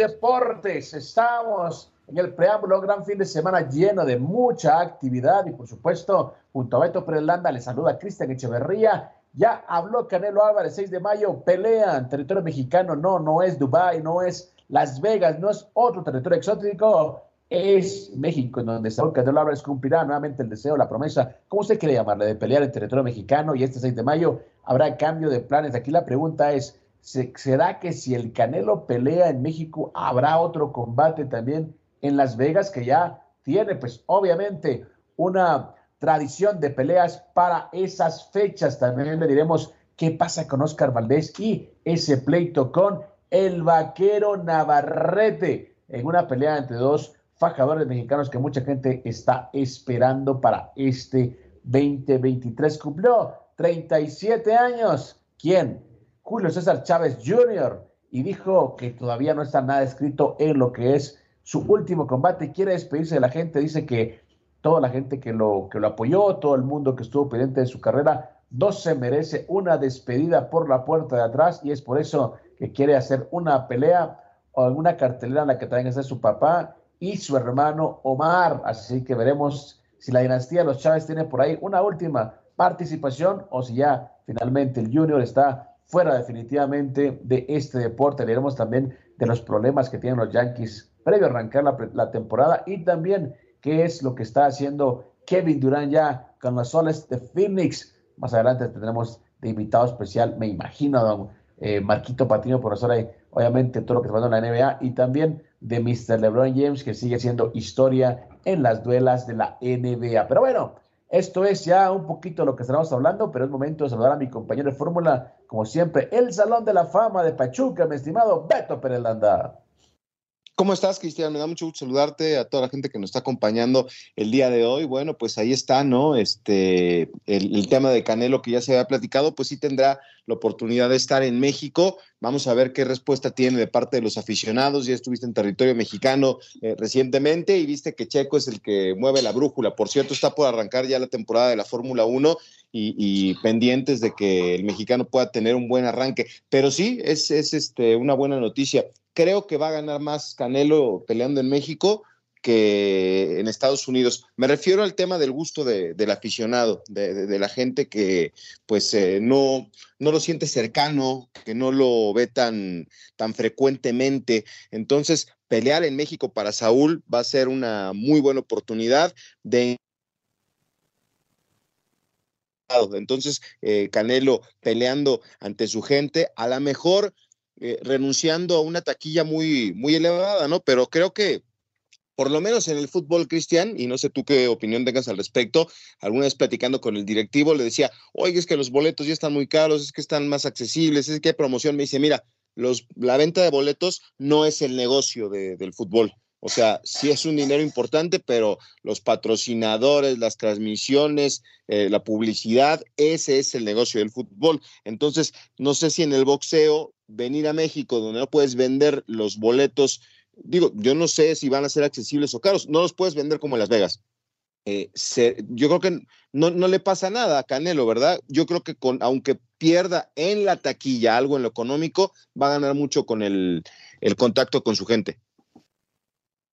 Deportes, estamos en el preámbulo, gran fin de semana lleno de mucha actividad y por supuesto, junto a Beto Perelanda, le saluda Cristian Echeverría. Ya habló Canelo Álvarez, 6 de mayo, pelea en territorio mexicano, no, no es Dubái, no es Las Vegas, no es otro territorio exótico, es México, en donde Saúl Canelo Álvarez cumplirá nuevamente el deseo, la promesa, ¿cómo usted quiere llamarle?, de pelear en territorio mexicano y este 6 de mayo habrá cambio de planes. Aquí la pregunta es, ¿será que si el Canelo pelea en México, habrá otro combate también en Las Vegas que ya tiene, pues obviamente, una tradición de peleas para esas fechas? También le diremos qué pasa con Oscar Valdés y ese pleito con el vaquero Navarrete en una pelea entre dos fajadores mexicanos que mucha gente está esperando para este 2023. Cumplió 37 años. ¿Quién? Julio César Chávez Jr. y dijo que todavía no está nada escrito en lo que es su último combate. Quiere despedirse de la gente. Dice que toda la gente que lo, que lo apoyó, todo el mundo que estuvo pendiente de su carrera, no se merece una despedida por la puerta de atrás y es por eso que quiere hacer una pelea o alguna cartelera en la que también esté su papá y su hermano Omar. Así que veremos si la dinastía de los Chávez tiene por ahí una última participación o si ya finalmente el Junior está fuera definitivamente de este deporte. Veremos también de los problemas que tienen los Yankees previo a arrancar la, temporada y también qué es lo que está haciendo Kevin Durant ya con los soles de Phoenix. Más adelante tendremos de invitado especial, me imagino, don eh, Marquito Patino, profesor, ahí, obviamente todo lo que está pasando en la NBA y también de Mr. LeBron James, que sigue siendo historia en las duelas de la NBA. Pero bueno, esto es ya un poquito lo que estaremos hablando, pero es momento de saludar a mi compañero de fórmula, como siempre, el Salón de la Fama de Pachuca, mi estimado Beto Perelanda. ¿Cómo estás, Cristian? Me da mucho gusto saludarte a toda la gente que nos está acompañando el día de hoy. Bueno, pues ahí está, ¿no? Este, el, el, tema de Canelo que ya se había platicado, pues sí tendrá la oportunidad de estar en México. Vamos a ver qué respuesta tiene de parte de los aficionados. Ya estuviste en territorio mexicano eh, recientemente y viste que Checo es el que mueve la brújula. Por cierto, está por arrancar ya la temporada de la Fórmula 1 y, y, pendientes de que el mexicano pueda tener un buen arranque. Pero sí, es, es este, una buena noticia creo que va a ganar más Canelo peleando en México que en Estados Unidos. Me refiero al tema del gusto del aficionado, de, la gente que pues eh, no, no lo siente cercano, que no lo ve tan, tan frecuentemente. Entonces, pelear en México para Saúl va a ser una muy buena oportunidad de Entonces, eh, Canelo peleando ante su gente, a lo mejor eh, renunciando a una taquilla muy, muy elevada, ¿no? Pero creo que por lo menos en el fútbol cristian, y no sé tú qué opinión tengas al respecto, alguna vez platicando con el directivo le decía, oye, es que los boletos ya están muy caros, es que están más accesibles, es que hay promoción. Me dice, mira, los, la venta de boletos no es el negocio del fútbol. O sea, sí es un dinero importante, pero los patrocinadores, las transmisiones, eh, la publicidad, ese es el negocio del fútbol. Entonces, no sé si en el boxeo, venir a México, donde no puedes vender los boletos, digo, yo no sé si van a ser accesibles o caros, no los puedes vender como Las Vegas. Eh, yo creo que no, no, le pasa nada a Canelo, ¿verdad? Yo creo que con, aunque pierda en la taquilla algo en lo económico, va a ganar mucho con el, el contacto con su gente.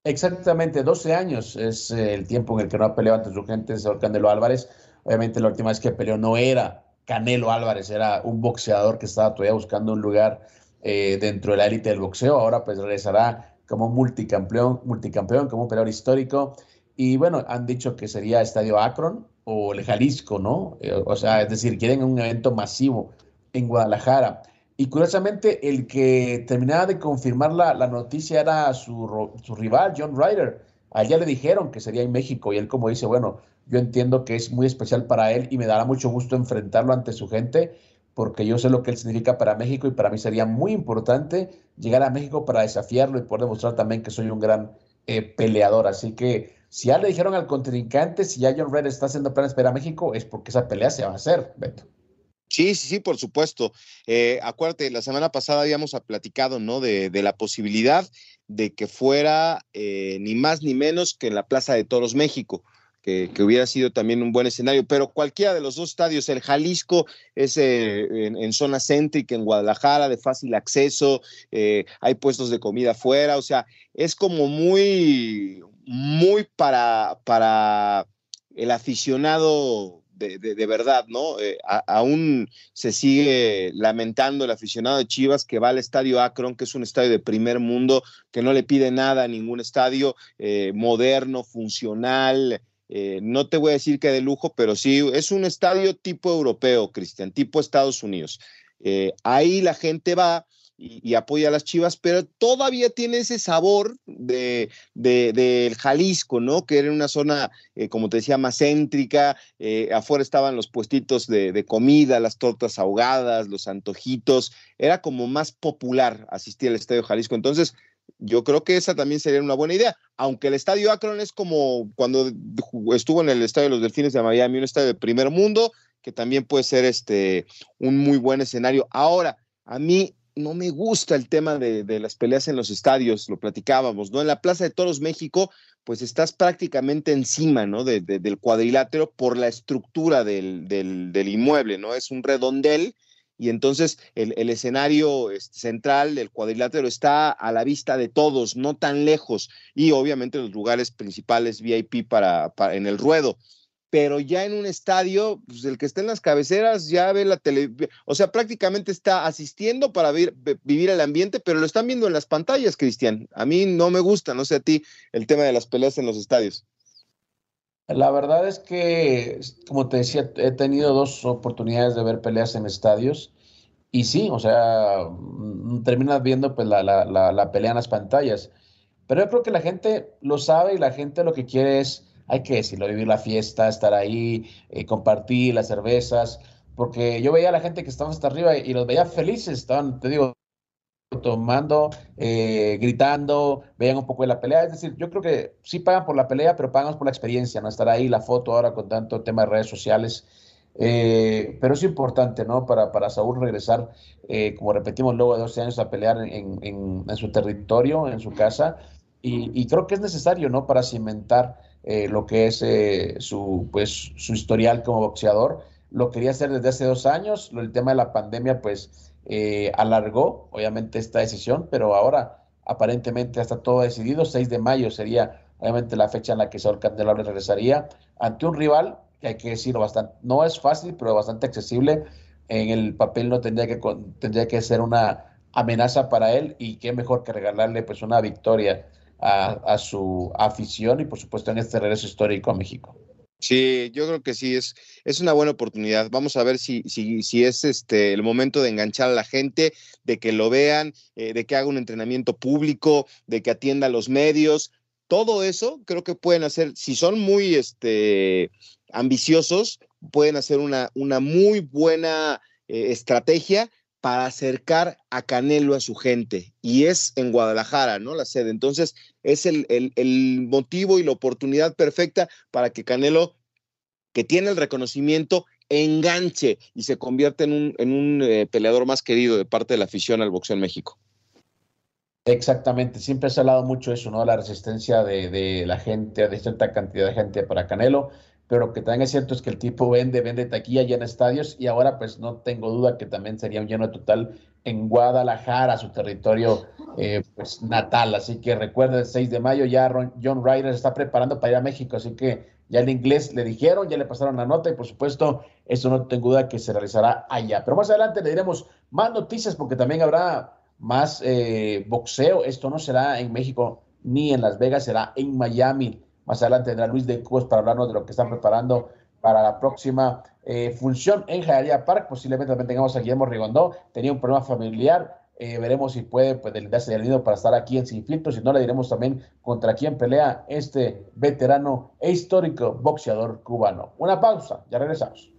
Exactamente, 12 años es eh, el tiempo en el que no ha peleado ante su gente señor Canelo Álvarez. Obviamente la última vez que peleó no era Canelo Álvarez, era un boxeador que estaba todavía buscando un lugar eh, dentro de la élite del boxeo. Ahora pues regresará como multicampeón, multicampeón, como un peleador histórico. Y bueno, han dicho que sería Estadio Akron o el Jalisco, ¿no? Eh, o sea, es decir, quieren un evento masivo en Guadalajara. Y curiosamente, el que terminaba de confirmar la, noticia era su, su, rival, John Ryder. Allá le dijeron que sería en México y él como dice, bueno, yo entiendo que es muy especial para él y me dará mucho gusto enfrentarlo ante su gente porque yo sé lo que él significa para México y para mí sería muy importante llegar a México para desafiarlo y poder demostrar también que soy un gran eh, peleador. Así que si ya le dijeron al contrincante, si ya John Ryder está haciendo planes para México, es porque esa pelea se va a hacer, Beto. Sí, sí, sí, por supuesto. Eh, acuérdate, la semana pasada habíamos platicado, ¿no? De, la posibilidad de que fuera eh, ni más ni menos que en la Plaza de Toros México. Que, hubiera sido también un buen escenario, pero cualquiera de los dos estadios, el Jalisco es eh, en, zona céntrica, en Guadalajara, de fácil acceso, hay puestos de comida afuera, o sea, es como muy, muy para, para el aficionado de, verdad, ¿no? Eh, aún se sigue lamentando el aficionado de Chivas que va al estadio Akron, que es un estadio de primer mundo, que no le pide nada a ningún estadio eh, moderno, funcional. Eh, no te voy a decir que de lujo, pero sí es un estadio tipo europeo, Cristian, tipo Estados Unidos. ahí la gente va y, apoya a las Chivas, pero todavía tiene ese sabor de, del Jalisco, ¿no? Que era una zona, eh, como te decía, más céntrica, eh, afuera estaban los puestitos de, comida, las tortas ahogadas, los antojitos, era como más popular asistir al Estadio Jalisco, entonces yo creo que esa también sería una buena idea, aunque el Estadio Akron es como cuando estuvo en el Estadio de los Delfines de Miami, un estadio de primer mundo, que también puede ser este, un muy buen escenario. Ahora, a mí no me gusta el tema de, las peleas en los estadios, lo platicábamos, ¿no? En la Plaza de Toros México, pues estás prácticamente encima, ¿no? del cuadrilátero por la estructura del, del, inmueble, ¿no? Es un redondel y entonces el, escenario este, central del cuadrilátero está a la vista de todos, no tan lejos, y obviamente los lugares principales VIP para, en el ruedo pero ya en un estadio, pues el que está en las cabeceras ya ve la televisión, o sea, prácticamente está asistiendo para vivir el ambiente, pero lo están viendo en las pantallas, Cristian. A mí no me gusta, no sé a ti, el tema de las peleas en los estadios. La verdad es que, como te decía, he tenido dos oportunidades de ver peleas en estadios y sí, o sea, mm, terminas viendo pues la, la, la pelea en las pantallas. Pero yo creo que la gente lo sabe y la gente lo que quiere es hay que decirlo, vivir la fiesta, estar ahí, eh, compartir las cervezas, porque yo veía a la gente que estaba hasta arriba y, los veía felices, estaban, te digo, tomando, eh, gritando, veían un poco de la pelea. Es decir, yo creo que sí pagan por la pelea, pero pagamos por la experiencia, ¿no? Estar ahí, la foto ahora con tanto tema de redes sociales. Eh, pero es importante, ¿no? Para, para Saúl regresar, como repetimos, luego de 12 años a pelear en, en, su territorio, en su casa. Y, y, creo que es necesario, ¿no? Para cimentar eh, lo que es eh, su, pues, su historial como boxeador. Lo quería hacer desde hace dos años, el tema de la pandemia pues eh, alargó obviamente esta decisión, pero ahora aparentemente está todo decidido. 6 de mayo sería obviamente la fecha en la que Saúl Candelabro regresaría ante un rival que hay que decirlo bastante, no es fácil, pero bastante accesible. En el papel no tendría que, tendría que ser una amenaza para él y qué mejor que regalarle pues una victoria a, su afición y por supuesto en este regreso histórico a México. Sí, yo creo que sí, es, es una buena oportunidad. Vamos a ver si, si, si es este el momento de enganchar a la gente, de que lo vean, eh, de que haga un entrenamiento público, de que atienda a los medios. Todo eso creo que pueden hacer, si son muy este, ambiciosos, pueden hacer una, una muy buena eh, estrategia para acercar a Canelo a su gente. Y es en Guadalajara, ¿no? La sede. Entonces, es el, el, motivo y la oportunidad perfecta para que Canelo, que tiene el reconocimiento, enganche y se convierta en un, en un eh, peleador más querido de parte de la afición al boxeo en México. Exactamente, siempre se ha hablado mucho eso, ¿no? La resistencia de, de la gente, de cierta cantidad de gente para Canelo pero que también es cierto es que el tipo vende, vende taquilla en estadios y ahora pues no tengo duda que también sería un lleno total en Guadalajara, su territorio eh, pues natal. Así que recuerda, el 6 de mayo ya John Ryder está preparando para ir a México, así que ya el inglés le dijeron, ya le pasaron la nota y por supuesto eso no tengo duda que se realizará allá. Pero más adelante le diremos más noticias porque también habrá más eh, boxeo. Esto no será en México ni en Las Vegas, será en Miami más adelante tendrá Luis de Cubos para hablarnos de lo que están preparando para la próxima eh, función en Jalería Park. Posiblemente también tengamos a Guillermo Rigondó. Tenía un problema familiar. Eh, veremos si puede pues, darse el nido para estar aquí en Sin Filtro. Si no, le diremos también contra quién pelea este veterano e histórico boxeador cubano. Una pausa, ya regresamos.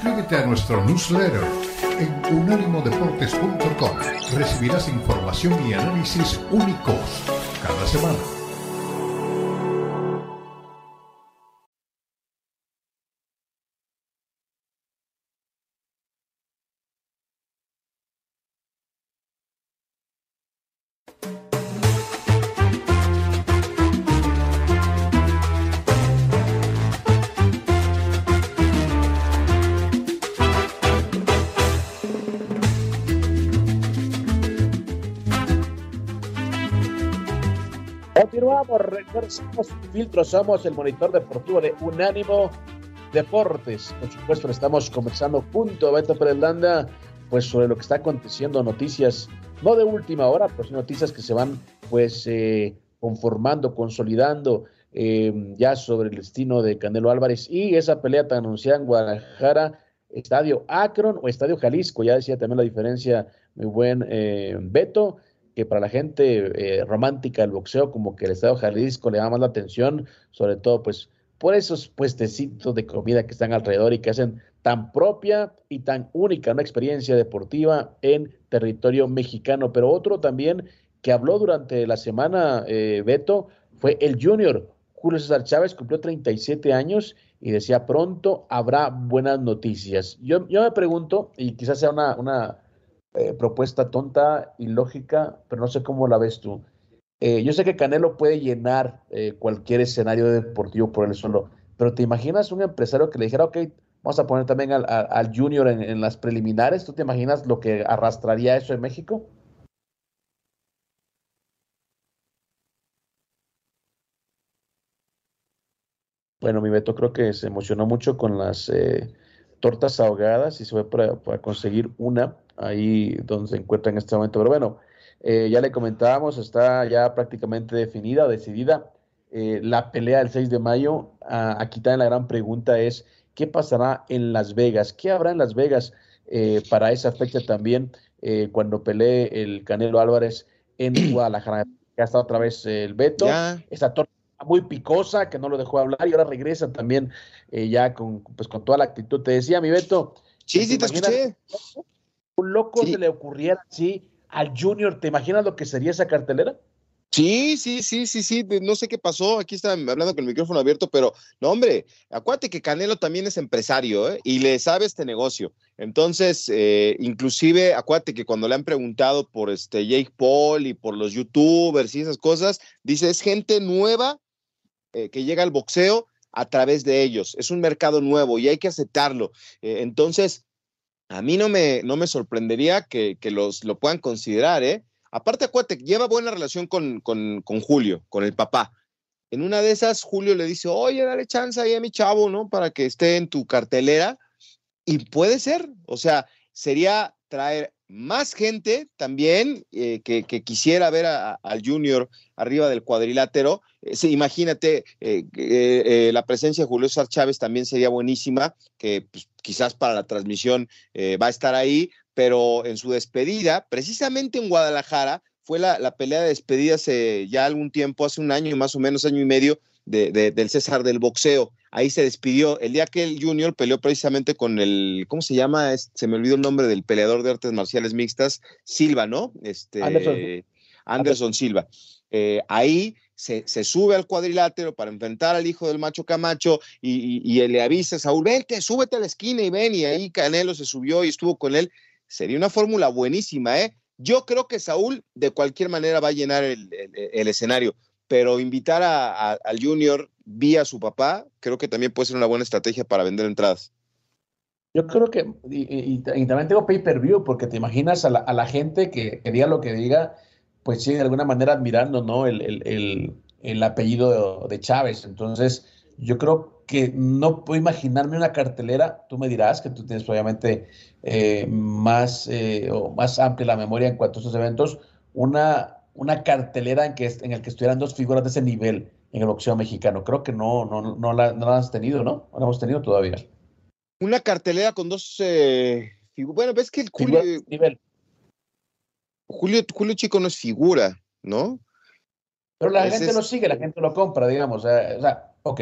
Suscríbete a nuestro newsletter en unánimodeportes.com. Recibirás información y análisis únicos cada semana. Somos Filtro, somos el monitor deportivo de Unánimo Deportes. Por supuesto, estamos conversando junto a Beto Landa, pues sobre lo que está aconteciendo, noticias, no de última hora, pues noticias que se van pues eh, conformando, consolidando eh, ya sobre el destino de Canelo Álvarez y esa pelea tan anunciada en Guadalajara, Estadio Akron o Estadio Jalisco, ya decía también la diferencia, muy buen eh, Beto que para la gente eh, romántica del boxeo, como que el Estado Jalisco le llama más la atención, sobre todo pues por esos puestecitos de comida que están alrededor y que hacen tan propia y tan única una experiencia deportiva en territorio mexicano. Pero otro también que habló durante la semana, eh, Beto, fue el Junior. Julio César Chávez cumplió 37 años y decía pronto habrá buenas noticias. Yo, yo me pregunto, y quizás sea una eh, propuesta tonta y lógica, pero no sé cómo la ves tú. Eh, yo sé que Canelo puede llenar eh, cualquier escenario deportivo por él solo, pero ¿te imaginas un empresario que le dijera, ok, vamos a poner también al, junior en, las preliminares? ¿Tú te imaginas lo que arrastraría eso en México? Bueno, mi Beto creo que se emocionó mucho con las tortas ahogadas y se fue para, para conseguir una ahí donde se encuentra en este momento. Pero bueno, eh, ya le comentábamos, está ya prácticamente definida, decidida eh, la pelea del 6 de mayo. Ah, aquí también la gran pregunta es, ¿qué pasará en Las Vegas? ¿Qué habrá en Las Vegas eh, para esa fecha también cuando pelee el Canelo Álvarez en Guadalajara? Ya está otra vez el Beto. Esa torta muy picosa que no lo dejó hablar y ahora regresa también ya con, pues, con toda la actitud. Te decía, mi Beto. Sí, sí, te escuché un loco se le ocurriera así al Junior, ¿te imaginas lo que sería esa cartelera? Sí, sí, sí, sí, sí, no sé qué pasó, aquí está hablando con el micrófono abierto, pero no, hombre, acuérdate que Canelo también es empresario ¿eh? y le sabe este negocio. Entonces, eh, inclusive, acuérdate que cuando le han preguntado por este Jake Paul y por los youtubers y esas cosas, dice, es gente nueva eh, que llega al boxeo a través de ellos, es un mercado nuevo y hay que aceptarlo. entonces, a mí no me, no me sorprendería que, los, lo puedan considerar, ¿eh? Aparte, acuérdate, lleva buena relación con, con, Julio, con el papá. en una de esas Julio le dice, oye, dale chance ahí a mi chavo, ¿no? Para que esté en tu cartelera. Y puede ser, o sea, sería traer más gente también eh, que, quisiera ver al Junior arriba del cuadrilátero. Eh, imagínate, eh, la presencia de Julio César Chávez también sería buenísima, que pues, quizás para la transmisión va a estar ahí, pero en su despedida, precisamente en Guadalajara, fue la, pelea de despedida hace ya algún tiempo, hace un año, más o menos año y medio, del César del boxeo. Ahí se despidió. El día que el Junior peleó precisamente con el, ¿cómo se llama? se me olvidó el nombre del peleador de artes marciales mixtas, Silva, ¿no? Este, Anderson, Anderson Silva. Eh, ahí se, sube al cuadrilátero para enfrentar al hijo del macho Camacho y, y, le avisa a Saúl, vente, súbete a la esquina y ven, y ahí Canelo se subió y estuvo con él. Sería una fórmula buenísima, ¿eh? Yo creo que Saúl de cualquier manera va a llenar el, escenario, pero invitar al Junior vía su papá, creo que también puede ser una buena estrategia para vender entradas. Yo creo que, y, también tengo pay-per-view, porque te imaginas a la, gente que, diga lo que diga, pues sí, de alguna manera admirando, ¿no? El, apellido de, de, Chávez. Entonces, yo creo que no puedo imaginarme una cartelera, tú me dirás que tú tienes obviamente eh, más, eh, o más amplia la memoria en cuanto a estos eventos, una, una cartelera en, que, en el que estuvieran dos figuras de ese nivel en el boxeo mexicano. Creo que no, no, no, la, no has tenido, ¿no? No la hemos tenido todavía. Una cartelera con dos eh, figuras. Bueno, ves que el Julio, nivel. Julio, Julio Chico no es figura, ¿no? Pero la gente lo sigue, la gente lo compra, digamos. O sea, o sea ok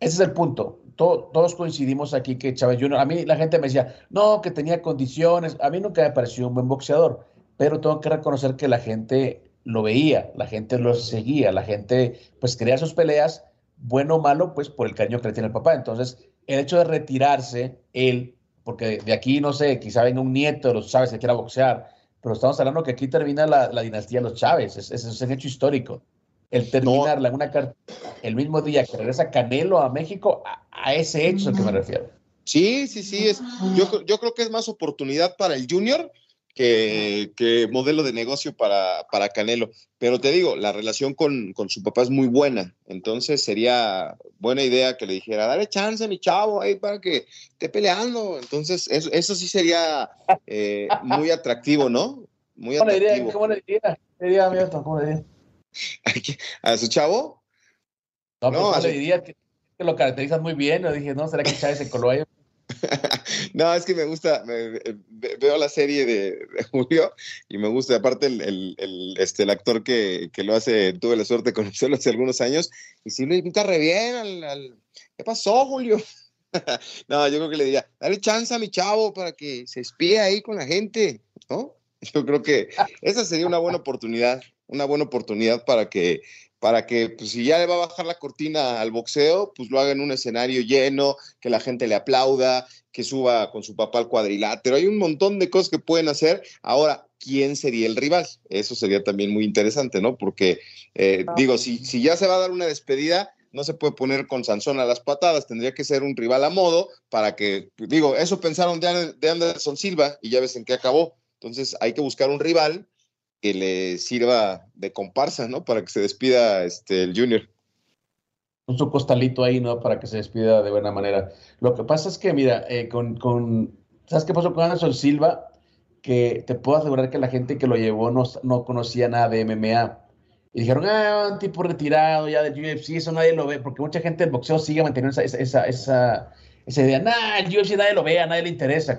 ese es el punto. todos coincidimos aquí que Chávez Jr., a mí la gente me decía, no, que tenía condiciones. A mí nunca me pareció un buen boxeador, pero tengo que reconocer que la gente lo veía, la gente lo seguía, la gente pues quería sus peleas, bueno o malo, pues por el cariño que le tiene el papá. Entonces, el hecho de retirarse, él, porque de aquí, no sé, quizá venga un nieto de los Chávez que quiera boxear, pero estamos hablando que aquí termina la, dinastía de los Chávez, ese es un hecho histórico el terminarla en una carta el mismo día que regresa Canelo a México, a, ese hecho al que me refiero. Sí, sí, sí, es, yo, yo creo que es más oportunidad para el Junior que, modelo de negocio para, para, Canelo. Pero te digo, la relación con, su papá es muy buena, entonces sería buena idea que le dijera, dale chance, mi chavo, ahí para que esté peleando. Entonces, eso, sí sería eh, muy atractivo, ¿no? Muy atractivo. ¿Cómo le diría? ¿Cómo le diría? ¿A su chavo? No, no pues, le diría que, lo caracterizas muy bien. Yo dije, no, ¿será que Chávez se coló ahí? no, es que me gusta, veo la serie de, Julio y me gusta, aparte el, el, este, el actor que, que, lo hace, tuve la suerte de conocerlo hace algunos años, y sí lo invita re bien al, ¿Qué pasó, Julio? no, yo creo que le diría, dale chance a mi chavo para que se espíe ahí con la gente, ¿no? Yo creo que esa sería una buena oportunidad una buena oportunidad para que, para que pues, si ya le va a bajar la cortina al boxeo, pues lo haga en un escenario lleno, que la gente le aplauda, que suba con su papá al cuadrilátero. Hay un montón de cosas que pueden hacer. Ahora, ¿quién sería el rival? Eso sería también muy interesante, ¿no? Porque, eh, digo, si, si ya se va a dar una despedida, no se puede poner con Sansón a las patadas, tendría que ser un rival a modo para que, digo, eso pensaron de, de Anderson Silva y ya ves en qué acabó. Entonces hay que buscar un rival que le sirva de comparsa, ¿no? Para que se despida este, el Junior. Un su costalito ahí, ¿no? Para que se despida de buena manera. Lo que pasa es que, mira, eh, con, con, ¿sabes qué pasó con Anderson Silva? Que te puedo asegurar que la gente que lo llevó no, no conocía nada de MMA. Y dijeron, ah, un tipo retirado ya del UFC, eso nadie lo ve, porque mucha gente del boxeo sigue manteniendo esa, esa, esa, esa idea, nah, el UFC nadie lo ve, a nadie le interesa,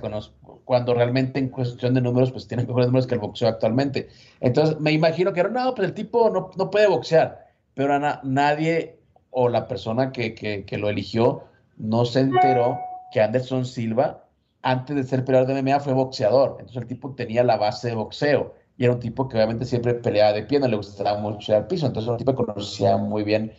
cuando realmente en cuestión de números, pues tiene mejores números que el boxeo actualmente. Entonces, me imagino que no, pues el tipo no, no puede boxear, pero nadie o la persona que, que, lo eligió no se enteró que Anderson Silva, antes de ser peleador de MMA, fue boxeador. Entonces, el tipo tenía la base de boxeo y era un tipo que obviamente siempre peleaba de pie, no le gustaba mucho al piso. Entonces, era un tipo que conocía muy bien,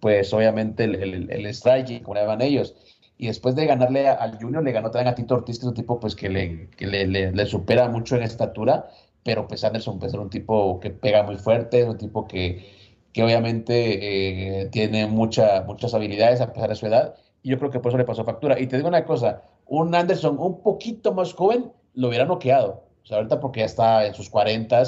pues obviamente, el, el, el striking, como le llaman ellos y después de ganarle al Junior, le ganó también a Tito Ortiz, que es un tipo pues, que, le, que le, supera mucho en estatura, pero pues Anderson pues, es un tipo que pega muy fuerte, es un tipo que, que obviamente eh, tiene mucha, muchas habilidades a pesar de su edad, y yo creo que por eso le pasó factura. Y te digo una cosa, un Anderson un poquito más joven lo hubiera noqueado, o sea, ahorita porque ya está en sus 40,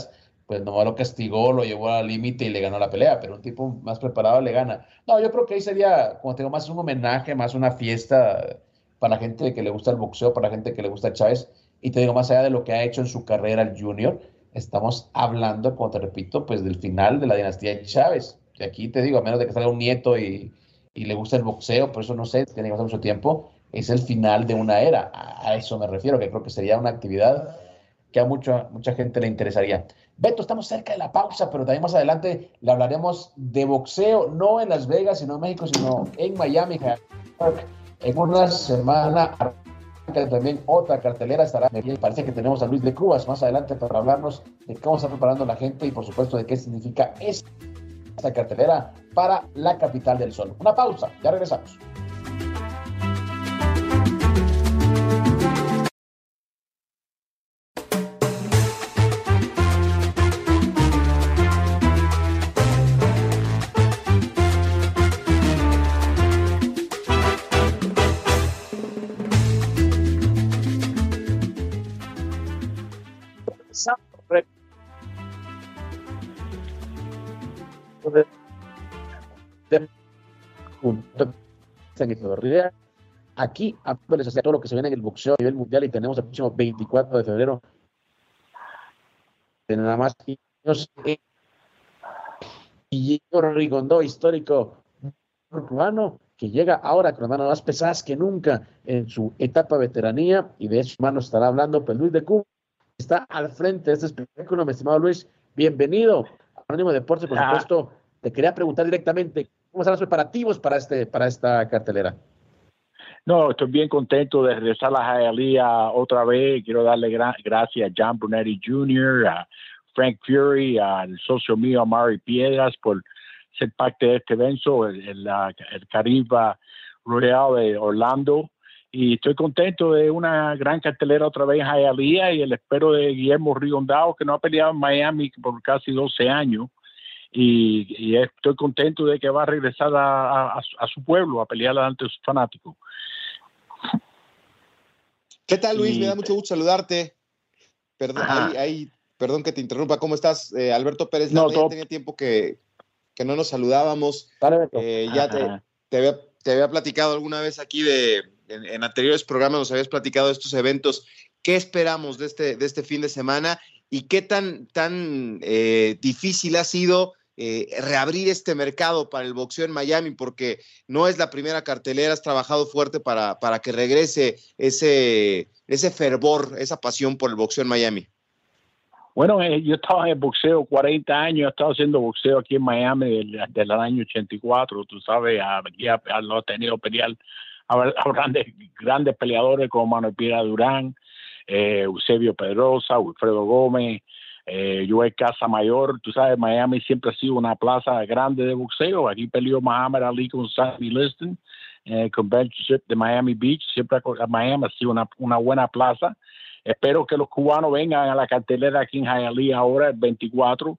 pues nomás lo castigó, lo llevó al límite y le ganó la pelea, pero un tipo más preparado le gana. No, yo creo que ahí sería, como tengo más un homenaje, más una fiesta para gente que le gusta el boxeo, para gente que le gusta Chávez, y te digo, más allá de lo que ha hecho en su carrera el junior, estamos hablando, como te repito, pues del final de la dinastía Chávez. Y aquí te digo, a menos de que salga un nieto y, y le gusta el boxeo, por eso no sé, tiene que pasar mucho tiempo, es el final de una era. A, eso me refiero, que creo que sería una actividad que a mucha, mucha gente le interesaría. Beto, estamos cerca de la pausa, pero también más adelante le hablaremos de boxeo, no en Las Vegas, sino en México, sino en Miami. En una semana también otra cartelera estará. Parece que tenemos a Luis de Cubas más adelante para hablarnos de cómo está preparando la gente y por supuesto de qué significa esta cartelera para la capital del sol. Una pausa, ya regresamos. Aquí les hacía todo lo que se viene en el boxeo a nivel mundial y tenemos el próximo 24 de febrero. De nada más y Rigondo, histórico cubano, que llega ahora con las manos más pesadas que nunca en su etapa veteranía, y de eso manos estará hablando pues Luis de Cuba, está al frente de este espectáculo, mi estimado Luis, bienvenido a Anónimo Deportes, por ah. supuesto, te quería preguntar directamente, ¿cómo están los preparativos para, este, para esta cartelera? No, estoy bien contento de regresar a la Hialeah otra vez. Quiero darle gracias a John Brunetti Jr., a Frank Fury, al socio mío Amari Piedras por ser parte de este evento, el, el, el Caribe Royal de Orlando. Y estoy contento de una gran cartelera otra vez en Hialeah y el espero de Guillermo Rigondao, que no ha peleado en Miami por casi 12 años y, estoy contento de que va a regresar a, su pueblo a pelear ante sus fanáticos. ¿Qué tal, Luis? Me da mucho gusto saludarte. Perdón, perdón que te interrumpa. ¿Cómo estás, eh, Alberto Pérez? No, ya tenía tiempo que, no nos saludábamos. Eh, ya te, había, platicado alguna vez aquí de, en, anteriores programas, nos habías platicado de estos eventos. ¿Qué esperamos de este, de este fin de semana? ¿Y qué tan, tan eh, difícil ha sido eh, reabrir este mercado para el boxeo en Miami, porque no es la primera cartelera, has trabajado fuerte para, para que regrese ese, ese fervor, esa pasión por el boxeo en Miami. Bueno, eh, yo estaba en el boxeo 40 años, he estado haciendo boxeo aquí en Miami desde, el año 84, tú sabes, aquí lo ha tenido pelear a, grandes, grandes peleadores como Manuel Piedra Durán, eh, Eusebio Pedrosa, Wilfredo Gómez, eh, yo en Casa Mayor, tú sabes, Miami siempre ha sido una plaza grande de boxeo. Aquí peleó Muhammad Ali con Sammy Liston, eh, Convention de Miami Beach. Siempre Miami ha sido una, una buena plaza. Espero que los cubanos vengan a la cartelera aquí en Hialeah ahora, el 24.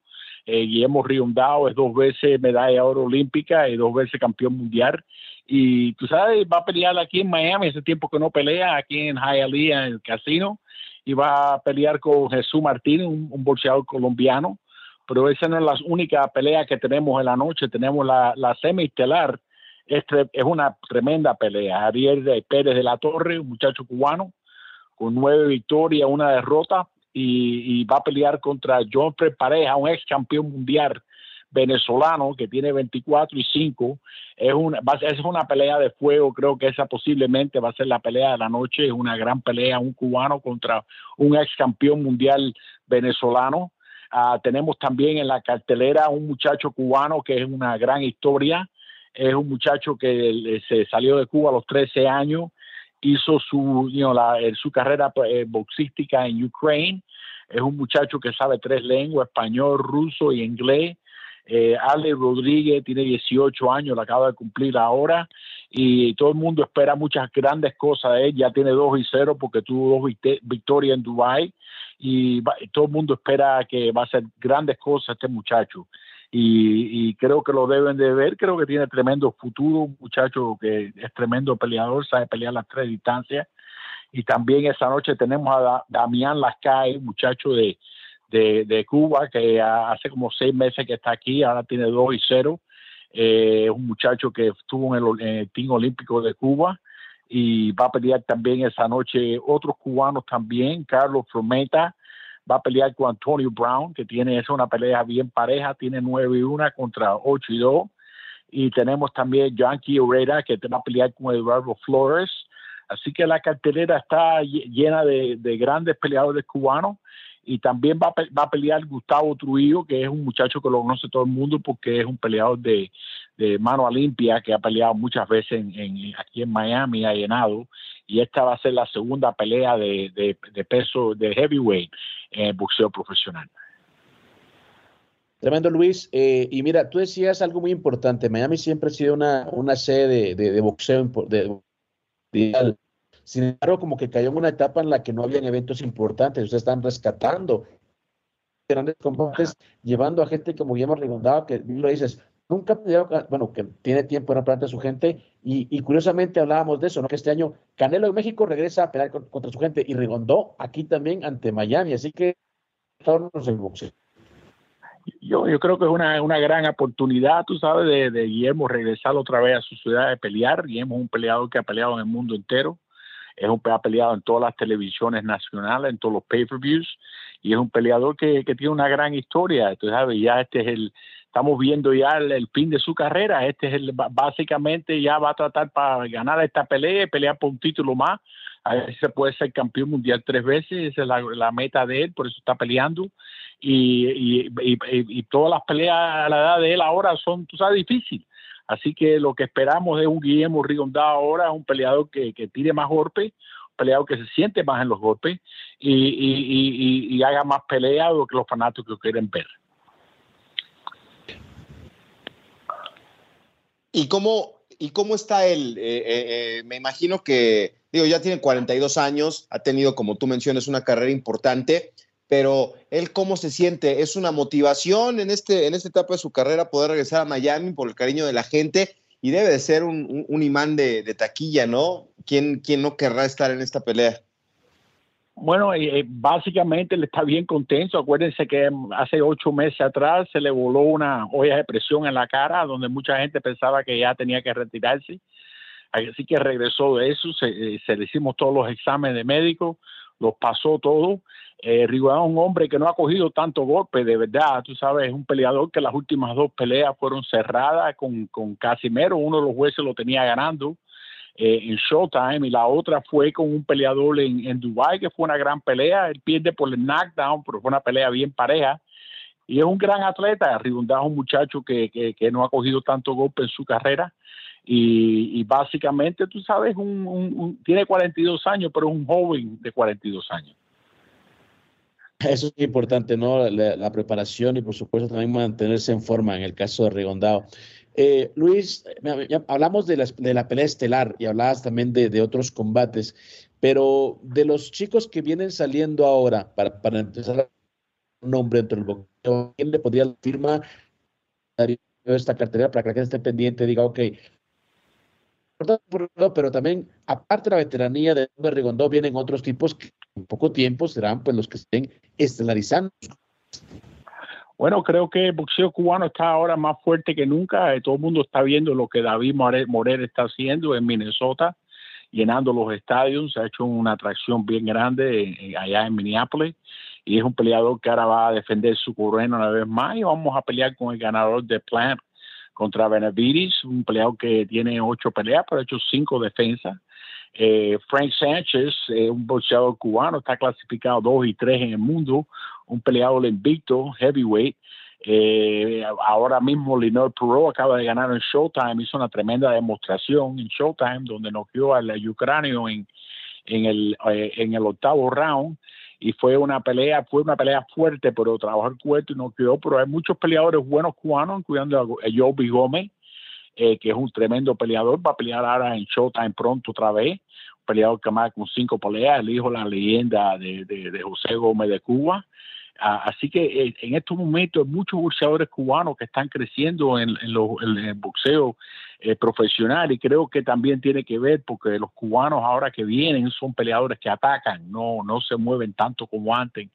Eh, Guillermo Riondao es dos veces medalla de oro olímpica y dos veces campeón mundial. Y tú sabes, va a pelear aquí en Miami, ese tiempo que no pelea, aquí en Hialeah, en el casino va a pelear con Jesús Martínez, un, un boxeador colombiano, pero esa no es la única pelea que tenemos en la noche, tenemos la, la semiestelar, este es una tremenda pelea, Ariel Pérez de la Torre, un muchacho cubano, con nueve victorias, una derrota, y, y va a pelear contra John Pareja, un ex campeón mundial venezolano que tiene 24 y 5. Es una, es una pelea de fuego, creo que esa posiblemente va a ser la pelea de la noche, es una gran pelea, un cubano contra un ex campeón mundial venezolano. Ah, tenemos también en la cartelera un muchacho cubano que es una gran historia, es un muchacho que se salió de Cuba a los 13 años, hizo su, su carrera eh, boxística en Ucrania, es un muchacho que sabe tres lenguas, español, ruso y inglés, eh, Ale Rodríguez tiene 18 años, la acaba de cumplir ahora y todo el mundo espera muchas grandes cosas de él. Ya tiene 2 y 0 porque tuvo dos victorias en Dubai y todo el mundo espera que va a hacer grandes cosas este muchacho. Y, creo que lo deben de ver, creo que tiene tremendo futuro, un muchacho que es tremendo peleador, sabe pelear las tres distancias. Y también esa noche tenemos a Damián Lascay, muchacho de de, Cuba, que hace como seis meses que está aquí, ahora tiene dos y cero. Eh, es un muchacho que estuvo en el, en Team Olímpico de Cuba y va a pelear también esa noche otros cubanos también, Carlos Frometa, va a pelear con Antonio Brown, que tiene es una pelea bien pareja, tiene 9 y 1 contra 8 y 2. Y tenemos también Yankee Herrera, que va a pelear con Eduardo Flores. Así que la cartelera está llena de, de grandes peleadores cubanos y también va a, pelear Gustavo Trujillo, que es un muchacho que lo conoce todo el mundo porque es un peleador de, de mano limpia que ha peleado muchas veces en, aquí en Miami, ha llenado, y esta va a ser la segunda pelea de, de, peso de heavyweight en boxeo profesional. Tremendo, Luis. Eh, y mira, tú decías algo muy importante. Miami siempre ha sido una, sede de, de, boxeo de, sin embargo, como que cayó en una etapa en la que no habían eventos importantes, ustedes están rescatando grandes combates, llevando a gente como Guillermo Rigondado, que lo dices, nunca, bueno, que tiene tiempo en planta su gente, y, curiosamente hablábamos de eso, ¿no? Que este año Canelo de México regresa a pelear contra su gente, y Rigondó aquí también ante Miami, así que el boxeo. Yo, yo creo que es una, una gran oportunidad, tú sabes, de, de Guillermo regresar otra vez a su ciudad de pelear. Guillermo es un peleador que ha peleado en el mundo entero es un ha peleado en todas las televisiones nacionales, en todos los pay-per-views, y es un peleador que, que, tiene una gran historia. Entonces, ¿sabes? ya este es el, estamos viendo ya el, fin de su carrera. Este es el, básicamente ya va a tratar para ganar esta pelea, pelear por un título más. A ver si se puede ser campeón mundial tres veces, esa es la, la meta de él, por eso está peleando. Y, y, y, todas las peleas a la edad de él ahora son, tú sabes, difíciles Así que lo que esperamos es un Guillermo Rigondá ahora, un peleador que, que tire más golpes, un peleador que se siente más en los golpes y, haga más peleas lo que los fanáticos quieren ver. ¿Y cómo, y cómo está él? Eh, eh, eh, me imagino que, digo, ya tiene 42 años, ha tenido, como tú mencionas, una carrera importante pero él cómo se siente, es una motivación en, este, en esta etapa de su carrera poder regresar a Miami por el cariño de la gente y debe de ser un, imán de, taquilla, ¿no? ¿Quién, ¿Quién no querrá estar en esta pelea? Bueno, eh, básicamente él está bien contento. Acuérdense que hace ocho meses atrás se le voló una olla de presión en la cara, donde mucha gente pensaba que ya tenía que retirarse. Así que regresó de eso, se, eh, se le hicimos todos los exámenes de médico, los pasó todo. Eh, es un hombre que no ha cogido tanto golpe, de verdad, tú sabes, es un peleador que las últimas dos peleas fueron cerradas con, con Casimero, uno de los jueces lo tenía ganando eh, en Showtime y la otra fue con un peleador en, en Dubai que fue una gran pelea, él pierde por el knockdown, pero fue una pelea bien pareja y es un gran atleta, Rigondá es un muchacho que, que, que, no ha cogido tanto golpe en su carrera y, y básicamente, tú sabes, un, un, un, tiene 42 años, pero es un joven de 42 años. Eso es importante, ¿no? La, preparación y por supuesto también mantenerse en forma en el caso de Rigondado. Eh, Luis, hablamos de la, de la, pelea estelar y hablabas también de, de, otros combates, pero de los chicos que vienen saliendo ahora, para, para empezar un nombre dentro del boxeo, ¿quién le podría firmar esta cartera para que la gente esté pendiente diga, ok, pero también, aparte de la veteranía de Rigondó, vienen otros tipos que en poco tiempo serán pues los que estén estelarizando. Bueno, creo que el boxeo cubano está ahora más fuerte que nunca. Eh, todo el mundo está viendo lo que David Morel está haciendo en Minnesota, llenando los estadios. Se ha hecho una atracción bien grande allá en Minneapolis. Y es un peleador que ahora va a defender su corona una vez más. Y vamos a pelear con el ganador de Plant contra Benavides, un peleador que tiene ocho peleas, pero ha hecho cinco defensas. Eh, Frank Sánchez, eh, un boxeador cubano, está clasificado 2 y 3 en el mundo, un peleador invicto, heavyweight. Eh, ahora mismo Linor Pro acaba de ganar en Showtime, hizo una tremenda demostración en Showtime donde noqueó al ucranio en el octavo round y fue una pelea, fue una pelea fuerte, pero trabajó el cuerpo y no quedó, pero hay muchos peleadores buenos cubanos, incluyendo a Joby Gómez, eh, que es un tremendo peleador, va a pelear ahora en Showtime pronto otra vez, un peleador que más con cinco peleas, el hijo la leyenda de, de, José Gómez de Cuba. Así que eh, en estos momentos hay muchos boxeadores cubanos que están creciendo en, en, el boxeo eh, profesional y creo que también tiene que ver porque los cubanos ahora que vienen son peleadores que atacan, no, no se mueven tanto como antes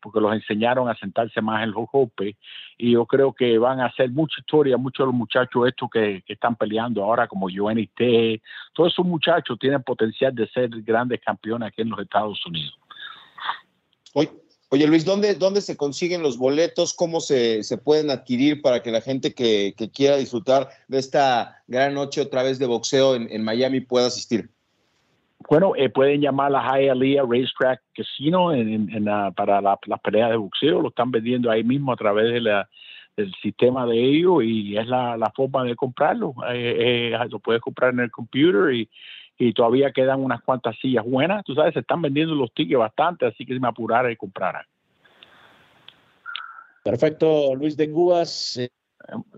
porque los enseñaron a sentarse más en los golpes y yo creo que van a hacer mucha historia, muchos de los muchachos estos que, están peleando ahora como T, todos esos muchachos tienen potencial de ser grandes campeones aquí en los Estados Unidos. Hoy, Oye Luis, ¿dónde, ¿dónde se consiguen los boletos? ¿Cómo se, se pueden adquirir para que la gente que, que, quiera disfrutar de esta gran noche otra vez de boxeo en, en Miami pueda asistir? Bueno, eh, pueden llamar a la Hialeah Racetrack Casino en, en, para las la peleas de boxeo. Lo están vendiendo ahí mismo a través de la, del sistema de ellos y es la, la forma de comprarlo. Eh, eh, lo puedes comprar en el computer y, y todavía quedan unas cuantas sillas buenas. Tú sabes, se están vendiendo los tickets bastante, así que si me apurara y comprara. Perfecto, Luis de Cubas,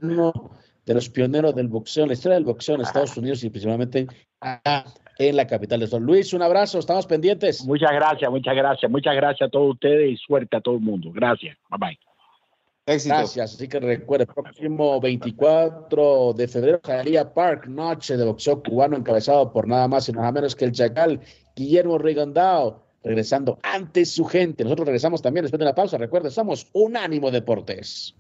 uno de los pioneros del boxeo, la historia del boxeo en Estados Unidos y principalmente acá en la capital de Sol. Luis, un abrazo, estamos pendientes. Muchas gracias, muchas gracias, muchas gracias a todos ustedes y suerte a todo el mundo. Gracias, bye bye. Gracias. Así que recuerde, próximo 24 de febrero, Jalía Park, noche de boxeo cubano encabezado por nada más y nada menos que el chacal Guillermo Rigondao, regresando ante su gente. Nosotros regresamos también después de la pausa. Recuerde, somos Unánimo Deportes.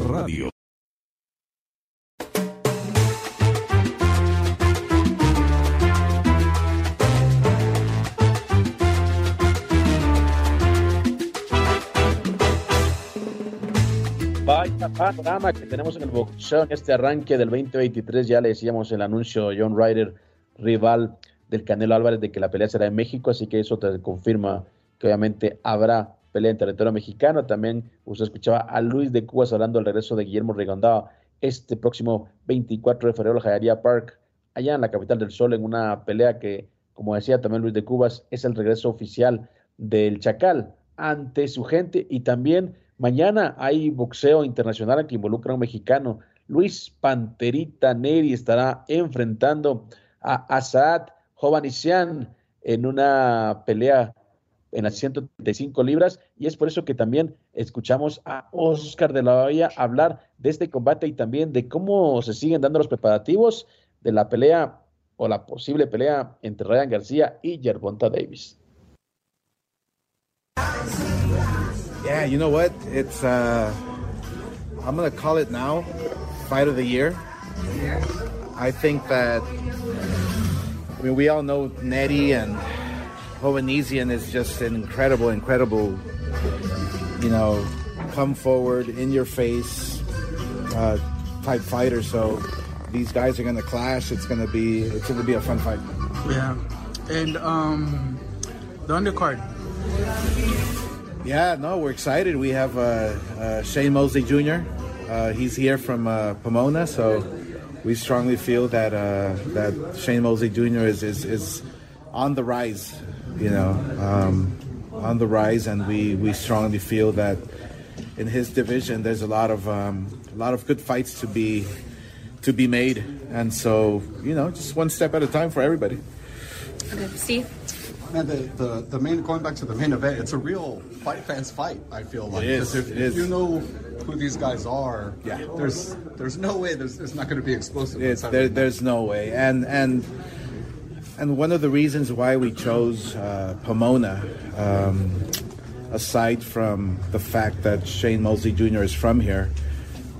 Radio. Vaya panorama que tenemos en el boxeo en este arranque del 2023. Ya le decíamos el anuncio John Ryder, rival del Canelo Álvarez, de que la pelea será en México, así que eso te confirma que obviamente habrá pelea en territorio mexicano. También usted escuchaba a Luis de Cubas hablando del regreso de Guillermo Rigondao este próximo 24 de febrero, Jayaría Park, allá en la capital del Sol, en una pelea que, como decía también Luis de Cubas, es el regreso oficial del Chacal ante su gente. Y también mañana hay boxeo internacional que involucra a un mexicano. Luis Panterita Neri estará enfrentando a Asad Jovanisian en una pelea en las 135 libras y es por eso que también escuchamos a Oscar de la Hoya hablar de este combate y también de cómo se siguen dando los preparativos de la pelea o la posible pelea entre Ryan García y Gervonta Davis. Yeah, you know what? It's uh I'm to call it now fight of the year. I think that I mean we all know Nettie and Hovhannissian is just an incredible, incredible, you know, come forward, in your face uh, type fighter. So these guys are going to clash. It's going to be it's going to be a fun fight. Yeah, and um, the undercard. Yeah, no, we're excited. We have uh, uh, Shane Mosley Jr. Uh, he's here from uh, Pomona, so we strongly feel that uh, that Shane Mosley Jr. is, is is on the rise you know, um, on the rise, and we, we strongly feel that in his division there's a lot of um, a lot of good fights to be to be made, and so you know, just one step at a time for everybody. Okay, Steve. Man, the, the, the main going back to the main event, it's a real fight fans fight. I feel like it is. If, it is. you know who these guys are, yeah. There's there's no way there's, it's not going to be explosive. There, there's no way, and and and one of the reasons why we chose uh, Pomona, um, aside from the fact that Shane Mosley Jr. is from here,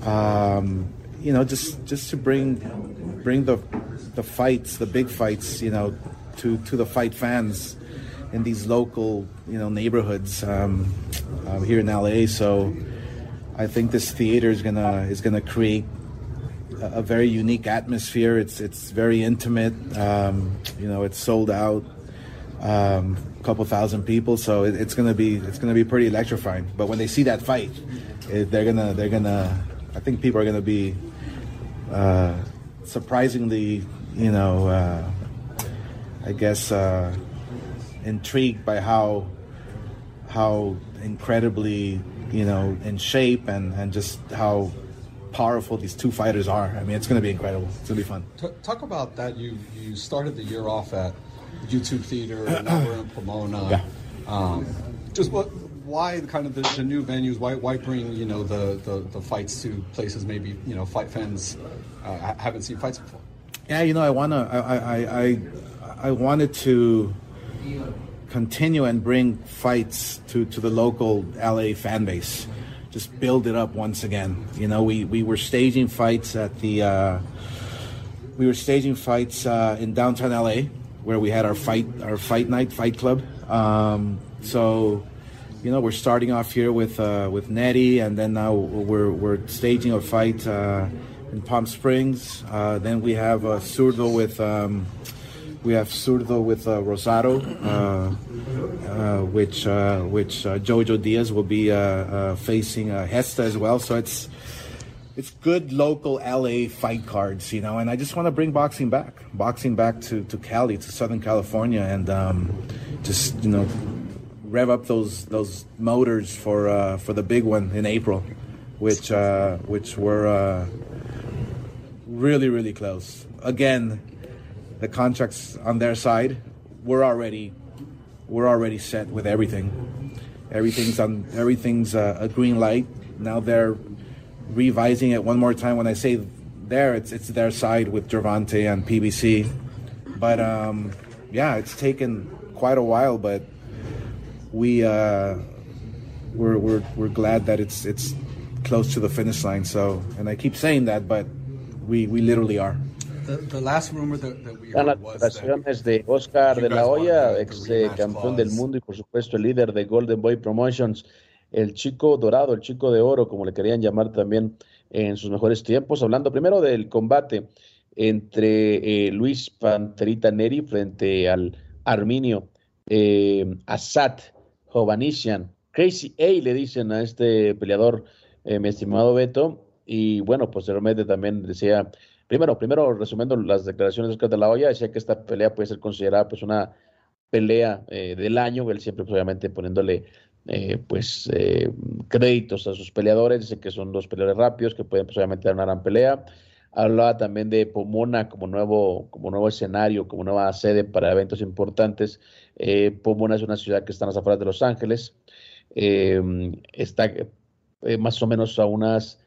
um, you know, just just to bring bring the the fights, the big fights, you know, to to the fight fans in these local, you know, neighborhoods um, uh, here in LA. So I think this theater is gonna is gonna create a very unique atmosphere. It's it's very intimate. Um, you know, it's sold out. Um, a couple thousand people, so it, it's gonna be it's gonna be pretty electrifying. But when they see that fight, it, they're gonna they're gonna. I think people are gonna be uh, surprisingly, you know, uh, I guess uh, intrigued by how how incredibly you know in shape and and just how powerful these two fighters are. I mean, it's going to be incredible. It's going to be fun. Talk about that. You you started the year off at YouTube Theater, and now we're in Pomona. Yeah. Um, just what why the kind of the, the, new venues? Why why bring you know the, the, the fights to places maybe you know fight fans uh, haven't seen fights before? Yeah, you know, I wanna I I I, I wanted to continue and bring fights to to the local LA fan base. Just build it up once again. You know, we we were staging fights at the. Uh, we were staging fights uh, in downtown LA, where we had our fight our fight night, fight club. Um, so, you know, we're starting off here with uh, with Nettie, and then now we're we're staging a fight uh, in Palm Springs. Uh, then we have uh, Surdo with. Um, we have Surdo with uh, Rosado, uh, which uh, which uh, Jojo Diaz will be uh, facing Hesta as well. So it's it's good local LA fight cards, you know. And I just want to bring boxing back, boxing back to, to Cali, to Southern California, and um, just you know rev up those those motors for for the big one in April, which which were really really close. Again, the contracts on their side, we're already we're already set with everything. Everything's on everything's uh, a green light. Now they're revising it one more time. When I say there, it's it's their side with Gervonta and PBC. But um, yeah, it's taken quite a while, but we uh, we're, we're we're glad that it's it's close to the finish line. So, and I keep saying that, but we we literally are. Las declaraciones de Oscar de la Hoya, ex eh, campeón del mundo y por supuesto el líder de Golden Boy Promotions, el chico dorado, el chico de oro, como le querían llamar también en sus mejores tiempos, hablando primero del combate entre eh, Luis Panterita Neri frente al Arminio eh, Assad Jovanisian. Crazy A le dicen a este peleador, eh, mi estimado Beto, y bueno, posteriormente también decía Primero, primero resumiendo las declaraciones de Oscar de la Hoya, decía que esta pelea puede ser considerada pues una pelea eh, del año, él siempre pues, obviamente poniéndole eh, pues eh, créditos a sus peleadores, dice que son dos peleadores rápidos que pueden pues, obviamente dar una gran pelea. Hablaba también de Pomona como nuevo, como nuevo escenario, como nueva sede para eventos importantes. Pomona es una ciudad que está en las afueras de Los Ángeles. está más o menos a unas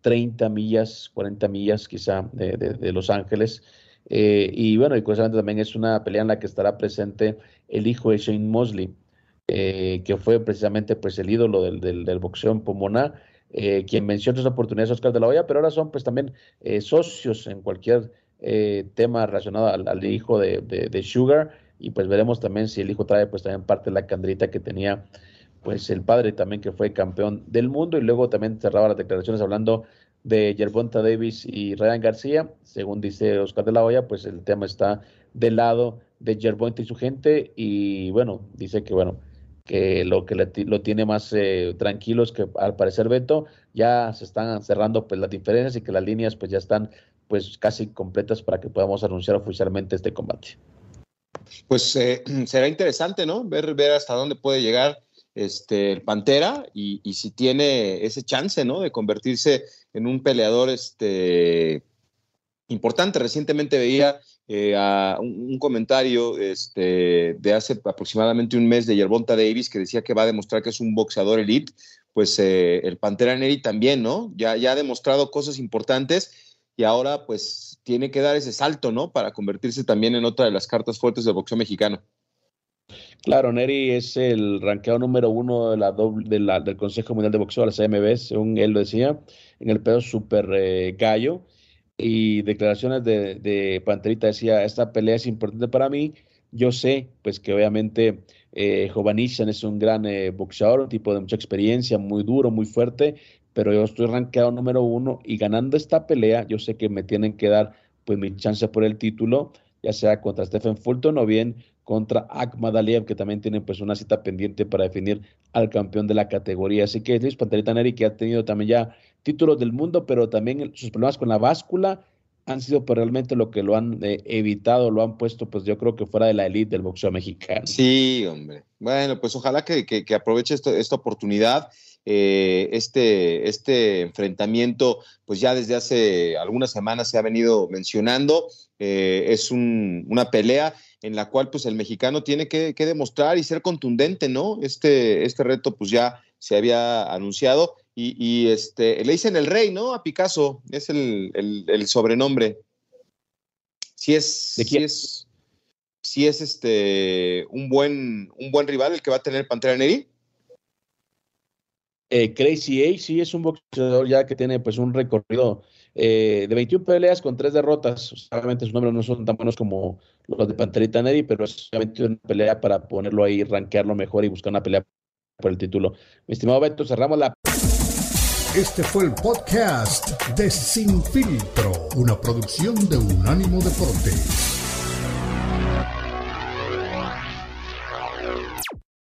30 millas, 40 millas quizá de, Los Ángeles. Eh, y bueno, y curiosamente también es una pelea en la que estará presente el hijo de Shane Mosley, eh, que fue precisamente pues el ídolo del, boxeo en Pomona, eh, quien mencionó otras oportunidades Oscar de la Hoya, pero ahora son pues también socios en cualquier tema relacionado al, hijo de, de, Sugar, y pues veremos también si el hijo trae pues también parte de la candrita que tenía pues el padre también que fue campeón del mundo y luego también cerraba las declaraciones hablando de Yerbonta Davis y Ryan García, según dice Oscar de la Hoya, pues el tema está del lado de Yerbonta y su gente y bueno, dice que bueno, que lo que lo tiene más eh, tranquilo es que al parecer Beto ya se están cerrando pues las diferencias y que las líneas pues ya están pues casi completas para que podamos anunciar oficialmente este combate. Pues eh, será interesante, ¿no? Ver, ver hasta dónde puede llegar este, el Pantera y, si tiene ese chance, ¿no? De convertirse en un peleador este, importante. Recientemente veía eh, un, comentario este, de hace aproximadamente un mes de Yerbonta Davis que decía que va a demostrar que es un boxeador elite. Pues eh, el Pantera Neri también, ¿no? Ya, ya ha demostrado cosas importantes y ahora pues tiene que dar ese salto, ¿no? Para convertirse también en otra de las cartas fuertes del boxeo mexicano. Claro, Neri es el ranqueado número uno de la la, del Consejo Mundial de Boxeo, la CMB, según él lo decía, en el pedo super eh, gallo. Y declaraciones de, Panterita decía, esta pelea es importante para mí. Yo sé, pues que obviamente eh, es un gran eh, boxeador, un tipo de mucha experiencia, muy duro, muy fuerte, pero yo estoy ranqueado número uno y ganando esta pelea, yo sé que me tienen que dar pues mi chance por el título, ya sea contra Stephen Fulton o bien contra Akmad Aliyev, que también tiene pues una cita pendiente para definir al campeón de la categoría. Así que Luis Panterita Neri, que ha tenido también ya títulos del mundo, pero también sus problemas con la báscula han sido pues, realmente lo que lo han eh, evitado, lo han puesto, pues yo creo que fuera de la élite del boxeo mexicano. Sí, hombre. Bueno, pues ojalá que, que, aproveche esta oportunidad. Eh, este, este enfrentamiento, pues ya desde hace algunas semanas se ha venido mencionando eh, es una pelea en la cual pues el mexicano tiene que, demostrar y ser contundente, ¿no? Este, este reto pues ya se había anunciado y, este, le dicen el rey, ¿no? A Picasso, es el, sobrenombre. Si es, ¿De quién? es, si es este un buen, un buen rival el que va a tener Pantera Neri. Eh, Crazy A sí es un boxeador ya que tiene pues un recorrido eh, de 21 peleas con 3 derrotas. Obviamente sus números no son tan buenos como los de Panterita Neri, pero es obviamente una pelea para ponerlo ahí, rankearlo mejor y buscar una pelea por el título. Mi estimado Beto, cerramos la... Este fue el podcast de Sin Filtro, una producción de Unánimo Deportes.